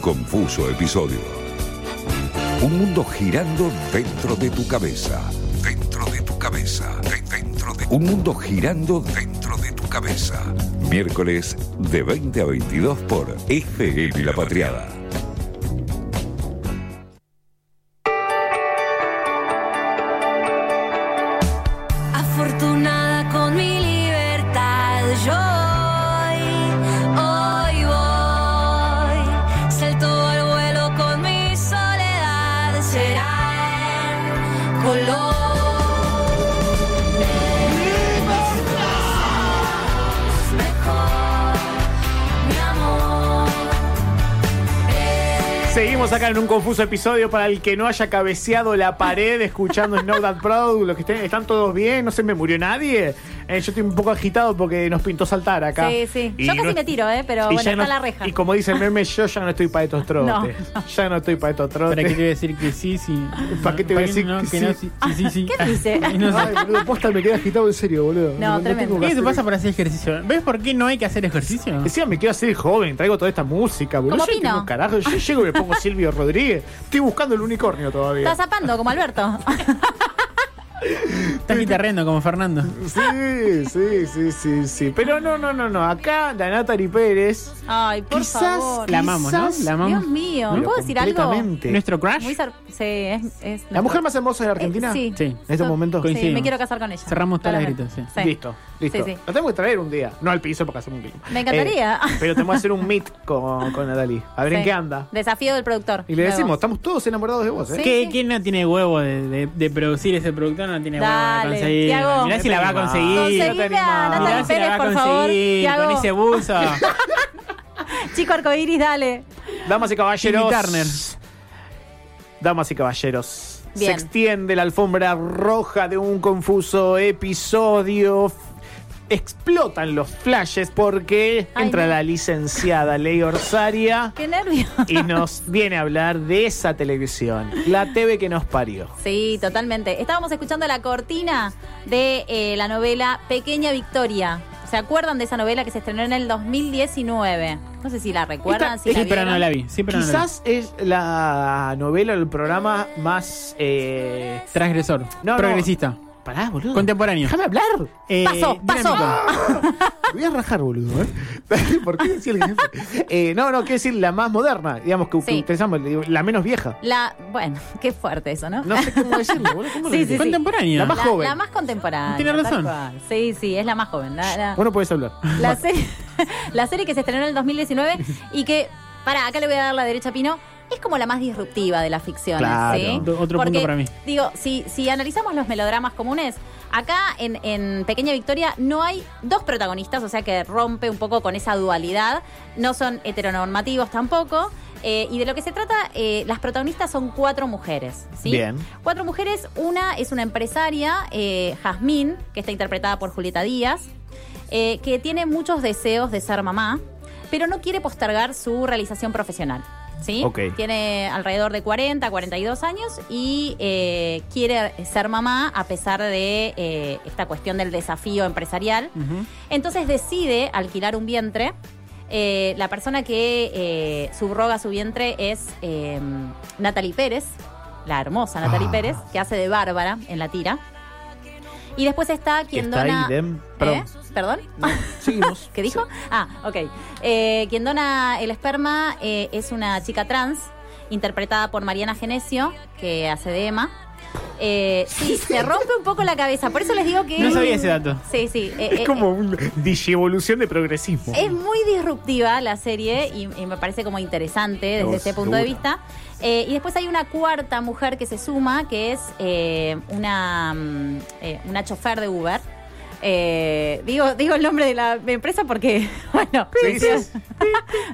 Confuso episodio. Un mundo girando dentro de tu cabeza. Dentro de tu cabeza. De- Dentro de Un mundo girando dentro de tu cabeza. Miércoles de 20 a 22 por FM La Patriada. Afortunada con mi libertad, yo Seguimos acá en un confuso episodio para el que no haya cabeceado la pared escuchando Snow That Proud. Los que estén, están todos bien, no se me murió nadie. Eh, yo estoy un poco agitado porque nos pintó saltar acá. Sí, sí. Y Yo casi no- me tiro, ¿eh? Pero bueno, está no- la reja. Y como dice el meme, yo ya no estoy para estos trotes. No, Ya no estoy para estos ¿Para qué te trotes. voy a decir que sí, sí? ¿Para qué te voy a decir no, que que sí? no, sí, sí, sí, sí. ¿Qué dice? No. Ay, boludo, posta me quedé agitado en serio, boludo. No, tremendo. ¿Qué te pasa para hacer ejercicio? ¿Ves por qué no hay que hacer ejercicio? Encima me quiero hacer joven, traigo toda esta música, boludo. Como Yo Pino. tengo carajo, yo llego y me pongo Silvio Rodríguez. Estoy buscando el unicornio todavía. Está zapando, como Alberto. Estás guitarreando como Fernando. Sí, sí, sí, sí, sí. Pero no, no, no, no. Acá la Natalie Pérez. Ay, por Quizás favor. La amamos, ¿no? La amamos. Dios mío, Pero ¿puedo decir algo? ¿Nuestro crush? Muy sar- sí, es, es En. Listo. Sí, sí. La tengo que traer un día. No al piso porque hacemos un clima. Me encantaría. Eh, pero tenemos que hacer un meet con, con Natalie. A ver en Sí. qué anda. Desafío del productor. Y le Luego. decimos, estamos todos enamorados de vos, ¿eh? Sí. ¿Qué, ¿Quién no tiene huevo de, de- de producir ese productor? No tiene huevo Dale, de conseguir. Tiago. Mirá si la va a conseguir. Mirá si la va a por favor. conseguir con ese buzo. Chico arcoíris, dale. Damas y caballeros. Timmy Turner. Damas y caballeros. Bien. Se extiende la alfombra roja de un confuso episodio. Explotan los flashes porque Ay, entra no. la licenciada Ley Orsaria Qué nervio. y nos viene a hablar de esa televisión, la TV que nos parió. Sí, totalmente. Estábamos escuchando la cortina de eh, la novela Pequeña Victoria. ¿Se acuerdan de esa novela que se estrenó en el 2019? No sé si la recuerdan. Esta- si Sí, la pero no vieron. la vi. Sí, pero no la vi. Quizás es la novela o el programa más... Eh... Transgresor. No, no. Pará, boludo. Contemporáneo. Déjame hablar. Eh, Pasó, pasó. dinámico. Me voy a rajar, boludo. ¿eh? ¿Por qué decir el ejemplo? eh, No, no, quiero decir la más moderna, digamos que, que Sí. utilizamos, digo, la menos vieja. La, bueno, qué fuerte eso, ¿no? No sé cómo decirlo, boludo. ¿Cómo lo Sí, sí. Contemporáneo. La más la, joven. la más contemporánea. Tiene razón. cual. Sí, sí, es la más joven. La, la- Bueno, puedes hablar. la serie, la serie que se estrenó en el 2019 y que, para, acá le voy a dar la derecha a Pino, es como la más disruptiva de las ficciones. Claro. ¿sí? Otro- Porque, punto para mí. Digo, si, si analizamos los melodramas comunes, acá en, en Pequeña Victoria no hay dos protagonistas, o sea que rompe un poco con esa dualidad. No son heteronormativos tampoco. eh, y de lo que se trata, eh, las protagonistas son cuatro mujeres. ¿sí? Bien. Cuatro mujeres, una es una empresaria, eh, Jazmín, que está interpretada por Julieta Díaz, eh, que tiene muchos deseos de ser mamá, pero no quiere postergar su realización profesional. ¿Sí? Tiene alrededor de 40, 42 años y eh, quiere ser mamá a pesar de eh, esta cuestión del desafío empresarial. Entonces decide alquilar un vientre. Eh, la persona que eh, subroga su vientre es eh, Natalie Pérez, la hermosa Natalie Ah. Pérez, que hace de Bárbara en la tira. Y después está quien Está dona. idem. Perdón. ¿Perdón? Seguimos. ¿Qué dijo? Ah, ok. Eh, quien dona el esperma eh, es una chica trans, interpretada por Mariana Genesio, que hace de Emma. Eh, sí, se rompe un poco la cabeza. Por eso les digo que. No sabía ese dato. Sí, sí. eh, Es eh, como una digievolución de progresismo. es muy disruptiva la serie y, y me parece como interesante desde No, ese punto de vista. Eh, y después hay una cuarta mujer que se suma, que es eh, una, mm, eh, una chofer de Uber. Eh, digo, digo el nombre de la empresa porque, bueno, Sí, sí,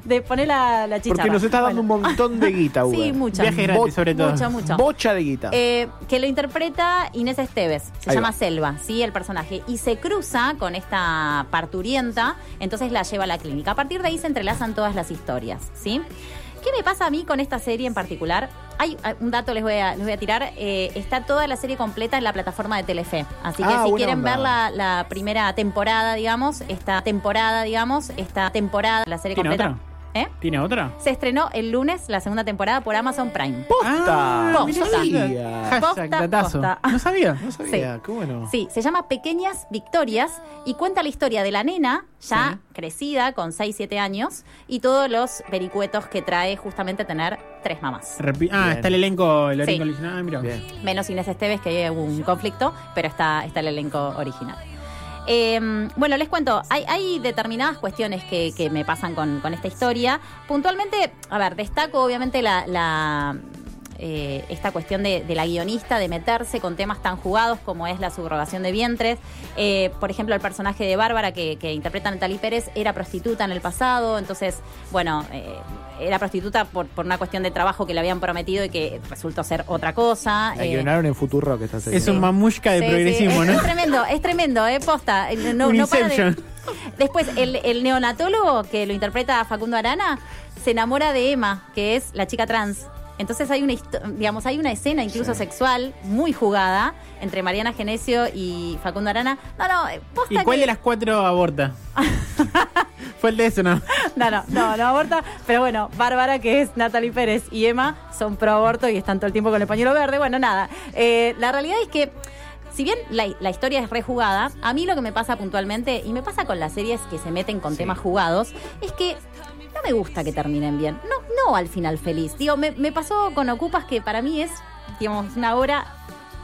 de poner la, la chicharra. Porque nos está dando Bueno. un montón de guita, Uber. Sí, mucha. Viaje gratis, Bo- sobre todo. Mucho, mucho. Bocha de guita. Eh, que lo interpreta Inés Esteves, se Ahí llama va. Selva, ¿sí? El personaje. Y se cruza con esta parturienta, entonces la lleva a la clínica. A partir de ahí se entrelazan todas las historias, ¿sí? ¿Qué me pasa a mí con esta serie en particular? Hay un dato les voy a, les voy a tirar. eh, está toda la serie completa en la plataforma de Telefe. Así que Ah, si quieren onda. ver la, la primera temporada, digamos, esta temporada, digamos, esta temporada, la serie ¿Tiene completa. otra? ¿Eh? ¿Tiene otra? Se estrenó el lunes la segunda temporada por Amazon Prime. ¡Posta! Ah, no sabía. Hashtag Posta, datazo. posta. No sabía. No sabía, qué bueno. Sí, se llama Pequeñas Victorias y cuenta la historia de la nena ya Sí. crecida con 6, 7 años y todos los vericuetos que trae justamente tener tres mamás. Repi- ah, Bien. está el elenco, el Sí. elenco original. Ah, mira. Bien. Menos Inés Esteves, que hubo un conflicto, pero está, está el elenco original. Eh, bueno, les cuento, hay, hay determinadas cuestiones que, que me pasan con, con esta historia. Puntualmente, a ver, destaco obviamente la, eh, esta cuestión de, de la guionista, de meterse con temas tan jugados como es la subrogación de vientres. Eh, por ejemplo, el personaje de Bárbara que, que interpreta Natalie Pérez era prostituta en el pasado, entonces, bueno, eh, era prostituta por, por una cuestión de trabajo que le habían prometido y que resultó ser otra cosa. La Eh, guionaron en Futuro que está haciendo. Es un mamushka de Sí, progresismo, es, ¿no? es tremendo, es tremendo, eh, posta. No, Un no para de- Inception. Después, el, el neonatólogo que lo interpreta Facundo Arana se enamora de Emma, que es la chica trans. Entonces hay una digamos, hay una escena incluso sexual muy jugada entre Mariana Genesio y Facundo Arana. No, no, eh, posta ¿Y cuál que- de las cuatro aborta? Fue el de eso, ¿no? No, no, no, no aborta. Pero bueno, Bárbara, que es Natalie Pérez, y Emma son pro aborto y están todo el tiempo con el pañuelo verde. Bueno, nada. Eh, la realidad es que, si bien la, la historia es rejugada, a mí lo que me pasa puntualmente, y me pasa con las series que se meten con temas jugados, es que me gusta que terminen bien. No, no al final feliz. Digo, me, me pasó con Ocupas que para mí es, digamos, una obra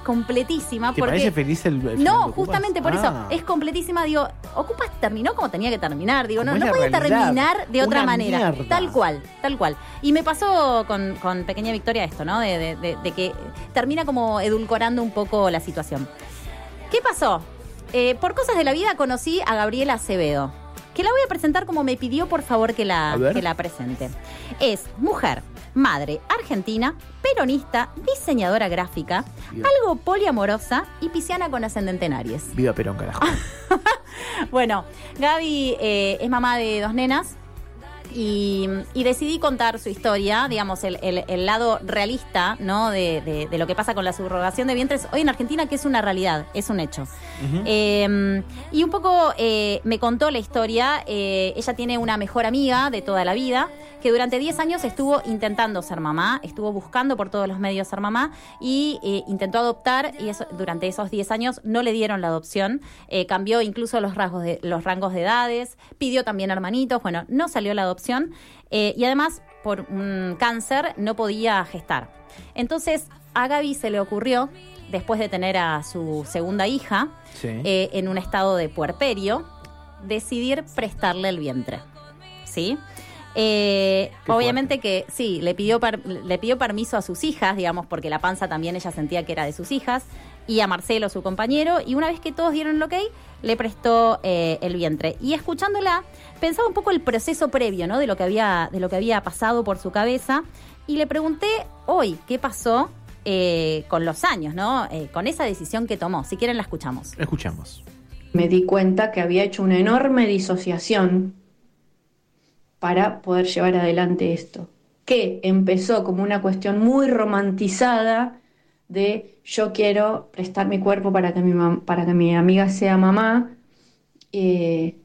completísima. ¿Te porque parece feliz el, no, justamente por Ah. eso. Es completísima. Digo, Ocupas terminó como tenía que terminar. Digo, no, no podía realidad. terminar de otra manera. mierda. Tal cual, tal cual. Y me pasó con, con Pequeña Victoria esto, ¿no? De, de- de- de que termina como edulcorando un poco la situación. ¿Qué pasó? Eh, por cosas de la vida conocí a Gabriela Acevedo, que la voy a presentar como me pidió por favor que la, que la presente. Es mujer, madre, argentina, peronista, diseñadora gráfica, algo poliamorosa y pisciana con ascendente en Aries. Viva Perón, carajo. Bueno, Gaby eh, es mamá de dos nenas. Y, y decidí contar su historia, digamos, el, el- el lado realista, ¿no? De, de- de lo que pasa con la subrogación de vientres hoy en Argentina, que es una realidad, es un hecho. Eh, y un poco eh, me contó la historia. eh, ella tiene una mejor amiga de toda la vida que durante 10 años estuvo intentando ser mamá, estuvo buscando por todos los medios ser mamá y eh, intentó adoptar y eso, durante esos 10 años no le dieron la adopción. cambió incluso los, rasgos de, los rangos de edades, pidió también hermanitos, bueno, no salió la adopción eh, y además por un cáncer no podía gestar. Entonces a Gaby se le ocurrió, después de tener a su segunda hija, Sí. eh, en un estado de puerperio, decidir prestarle el vientre. ¿Sí? Eh, obviamente que sí, le pidió, per- le pidió permiso a sus hijas, digamos, porque la panza también ella sentía que era de sus hijas, y a Marcelo, su compañero, y una vez que todos dieron el ok, le prestó eh, el vientre. Y escuchándola, pensaba un poco el proceso previo, ¿no? De lo que había, de lo que había pasado por su cabeza, y le pregunté hoy qué pasó eh, con los años, ¿no? Eh, con esa decisión que tomó. Si quieren la escuchamos. Escuchamos. me di cuenta que había hecho una enorme disociación para poder llevar adelante esto, que empezó como una cuestión muy romantizada de yo quiero prestar mi cuerpo para que mi, para que mi amiga sea mamá, eh,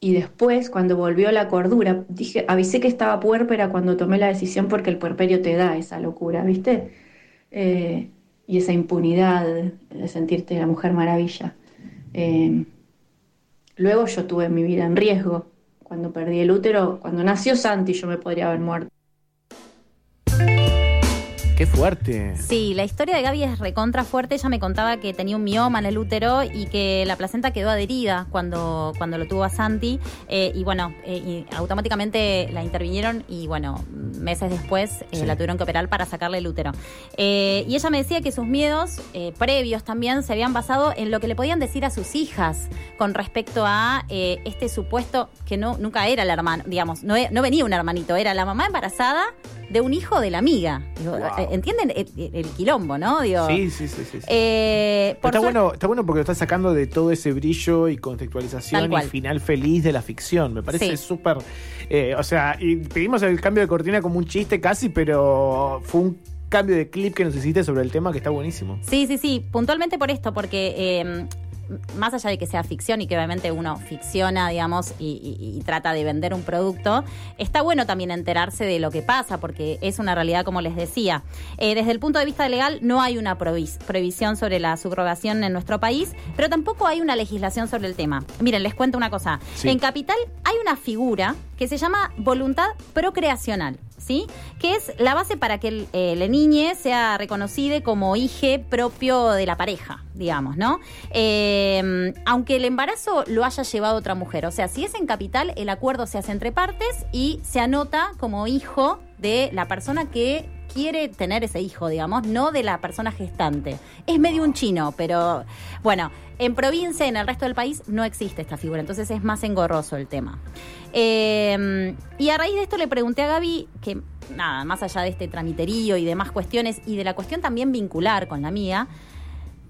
y después cuando volvió la cordura, dije, avisé que estaba puérpera cuando tomé la decisión porque el puerperio te da esa locura, ¿viste? Eh, y esa impunidad de sentirte la mujer maravilla. Eh, luego yo tuve mi vida en riesgo. Cuando perdí el útero, cuando nació Santi, yo me podría haber muerto. Qué fuerte. Sí, la historia de Gaby es recontra fuerte. Ella me contaba que tenía un mioma en el útero y que la placenta quedó adherida cuando, cuando lo tuvo a Santi. Eh, y bueno, eh, y automáticamente la intervinieron y bueno, meses después eh, Sí. la tuvieron que operar para sacarle el útero. Y ella me decía que sus miedos previos también se habían basado en lo que le podían decir a sus hijas con respecto a este supuesto que no nunca era el hermano, digamos, no, no venía un hermanito, era la mamá embarazada de un hijo de la amiga. Digo, Wow. eh, ¿Entienden el, el quilombo, no? Digo, Sí, sí, sí, sí. sí. eh, está, bueno, está bueno porque lo está sacando de todo ese brillo y contextualización y final feliz de la ficción. Me parece Sí. súper. eh, o sea, y pedimos el cambio de cortina como un chiste casi, pero fue un cambio de clip que nos hiciste sobre el tema que está buenísimo. Sí, sí, sí, puntualmente por esto, porque eh, más allá de que sea ficción y que obviamente uno ficciona, digamos, y, y- y trata de vender un producto, está bueno también enterarse de lo que pasa, porque es una realidad, como les decía. Eh, desde el punto de vista legal, no hay una prohibición sobre la subrogación en nuestro país, pero tampoco hay una legislación sobre el tema. Miren, les cuento una cosa. Sí. En Capital hay una figura que se llama voluntad procreacional. ¿Sí? Que es la base para que el, eh, sea reconocida como hije propio de la pareja, digamos, ¿no? Eh, aunque el embarazo lo haya llevado otra mujer. O sea, si es en capital, el acuerdo se hace entre partes y se anota como hijo de la persona que quiere tener ese hijo, digamos, no de la persona gestante. Es medio un chino, pero bueno, en provincia, en el resto del país, no existe esta figura, entonces es más engorroso el tema. Eh, y a raíz de esto le pregunté a Gaby que, nada, más allá de este tramiterío y demás cuestiones, y de la cuestión también vincular con la mía,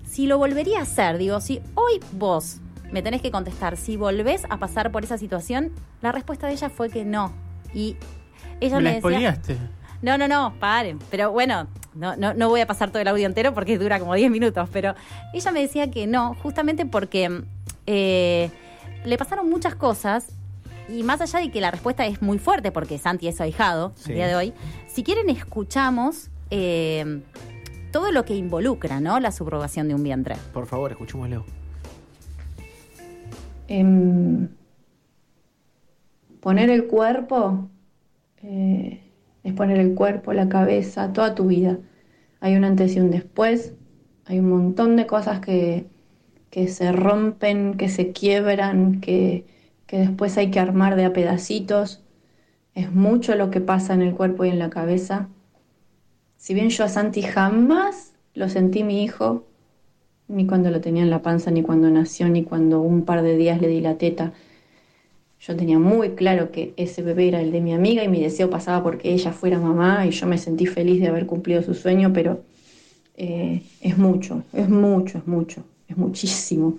si lo volvería a hacer, digo, si hoy vos me tenés que contestar, si volvés a pasar por esa situación, la respuesta de ella fue que no. Y ella Me me, la decía... No, no, no, paren. Pero bueno, no, no, no voy a pasar todo el audio entero porque dura como 10 minutos. Pero ella me decía que no, justamente porque eh, le pasaron muchas cosas. Y más allá de que la respuesta es muy fuerte, porque Santi es su ahijado Sí. el día de hoy, si quieren escuchamos eh, todo lo que involucra, ¿no? La subrogación de un vientre. Por favor, escuchémoslo. Em, poner el cuerpo eh, es poner el cuerpo, la cabeza, toda tu vida. Hay un antes y un después, hay un montón de cosas que, que se rompen, que se quiebran, que, que después hay que armar de a pedacitos. Es mucho lo que pasa en el cuerpo y en la cabeza. Si bien yo a Santi jamás lo sentí mi hijo, ni cuando lo tenía en la panza, ni cuando nació, ni cuando un par de días le di la teta. Yo tenía muy claro que ese bebé era el de mi amiga y mi deseo pasaba porque ella fuera mamá y yo me sentí feliz de haber cumplido su sueño, pero eh, es mucho, es mucho, es mucho, es muchísimo.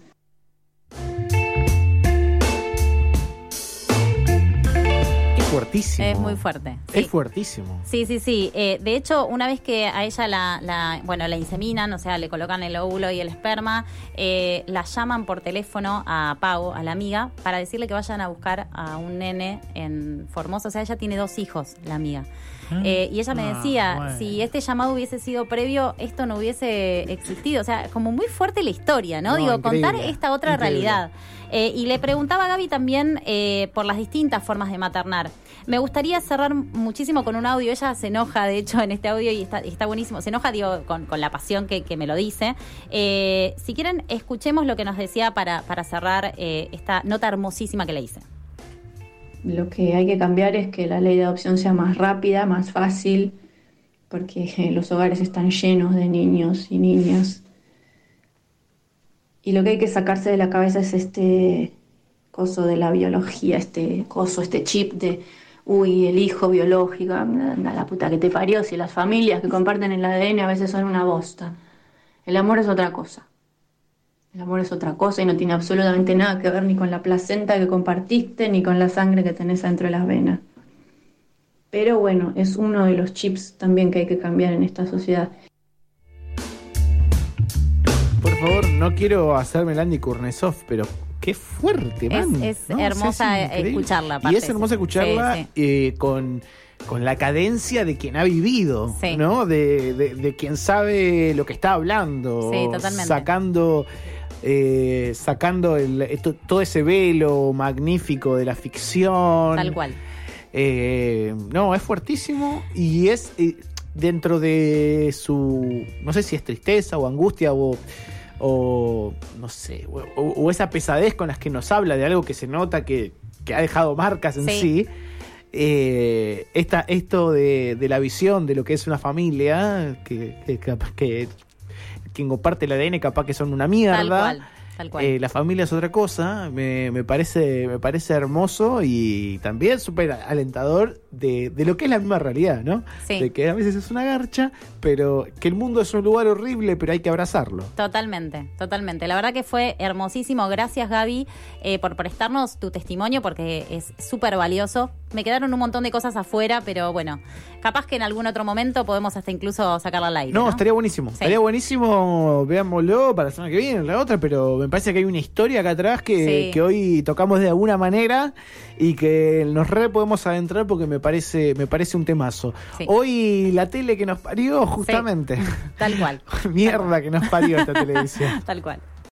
Fuertísimo. Es muy fuerte. sí. Es fuertísimo. Sí, sí, sí. Eh, de hecho, una vez que a ella la, la- bueno, la inseminan, o sea, le colocan el óvulo y el esperma, eh, la llaman por teléfono a Pau, a la amiga, para decirle que vayan a buscar a un nene en Formosa. O sea, ella tiene dos hijos, la amiga. Eh, y ella me Ah, decía, bueno. si este llamado hubiese sido previo, esto no hubiese existido. O sea, como muy fuerte la historia, ¿no? No, Digo, contar esta otra increíble. realidad. Eh, y le preguntaba a Gaby también eh, por las distintas formas de maternar. Me gustaría cerrar muchísimo con un audio. Ella se enoja, de hecho, en este audio y está, está buenísimo. Se enoja, digo, con, con la pasión que, que me lo dice. Eh, si quieren, escuchemos lo que nos decía para, para cerrar eh, esta nota hermosísima que le hice. Lo que hay que cambiar es que la ley de adopción sea más rápida, más fácil, porque los hogares están llenos de niños y niñas. Y lo que hay que sacarse de la cabeza es este coso de la biología, este coso, este chip de, uy, el hijo biológico, anda la puta que te parió, si las familias que comparten el ADN a veces son una bosta. El amor es otra cosa. El amor es otra cosa y no tiene absolutamente nada que ver ni con la placenta que compartiste ni con la sangre que tenés dentro de las venas. Pero bueno, es uno de los chips también que hay que cambiar en esta sociedad. Por favor, no quiero hacerme el Andy Kurnesov, pero qué fuerte, Es- man. es hermosa escucharla, Y aparte, es hermosa sí. escucharla Sí, eh, con, con la cadencia de quien ha vivido, Sí. ¿no? De, de- de quien sabe lo que está hablando. Sí, totalmente. Sacando. Eh, sacando el- esto- todo ese velo magnífico de la ficción. Tal cual. Eh, no, es fuertísimo y es eh, dentro de su, no sé si es tristeza o angustia o, o no sé, o, esa pesadez con las que nos habla de algo que se nota que, que ha dejado marcas en Sí. sí. eh, esta, esto de, de la visión de lo que es una familia, que, que capaz que quien comparte el ADN capaz que son una mierda. Tal cual. Tal cual. Eh, la familia es otra cosa, me, me parece, me parece hermoso y también súper alentador de, de lo que es la misma realidad, ¿no? Sí. De que a veces es una garcha, pero que el mundo es un lugar horrible, pero hay que abrazarlo. Totalmente, totalmente. La verdad que fue hermosísimo. Gracias, Gaby, eh, por prestarnos tu testimonio, porque es súper valioso me quedaron un montón de cosas afuera, pero bueno, capaz que en algún otro momento podemos hasta incluso sacarla al aire. No, No, estaría buenísimo. Sí. Estaría buenísimo, veámoslo para la semana que viene, la otra, pero me parece que hay una historia acá atrás que, Sí. que hoy tocamos de alguna manera y que nos re podemos adentrar porque me parece, me parece un temazo. Sí. Hoy la tele que nos parió, justamente. Tal cual, Mierda que nos parió esta televisión. tal cual.